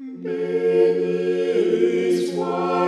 Béni soit le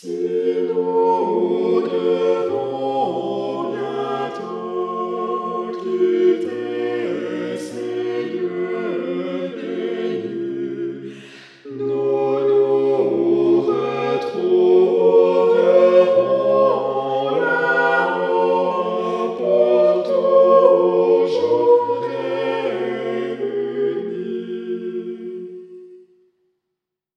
Si nous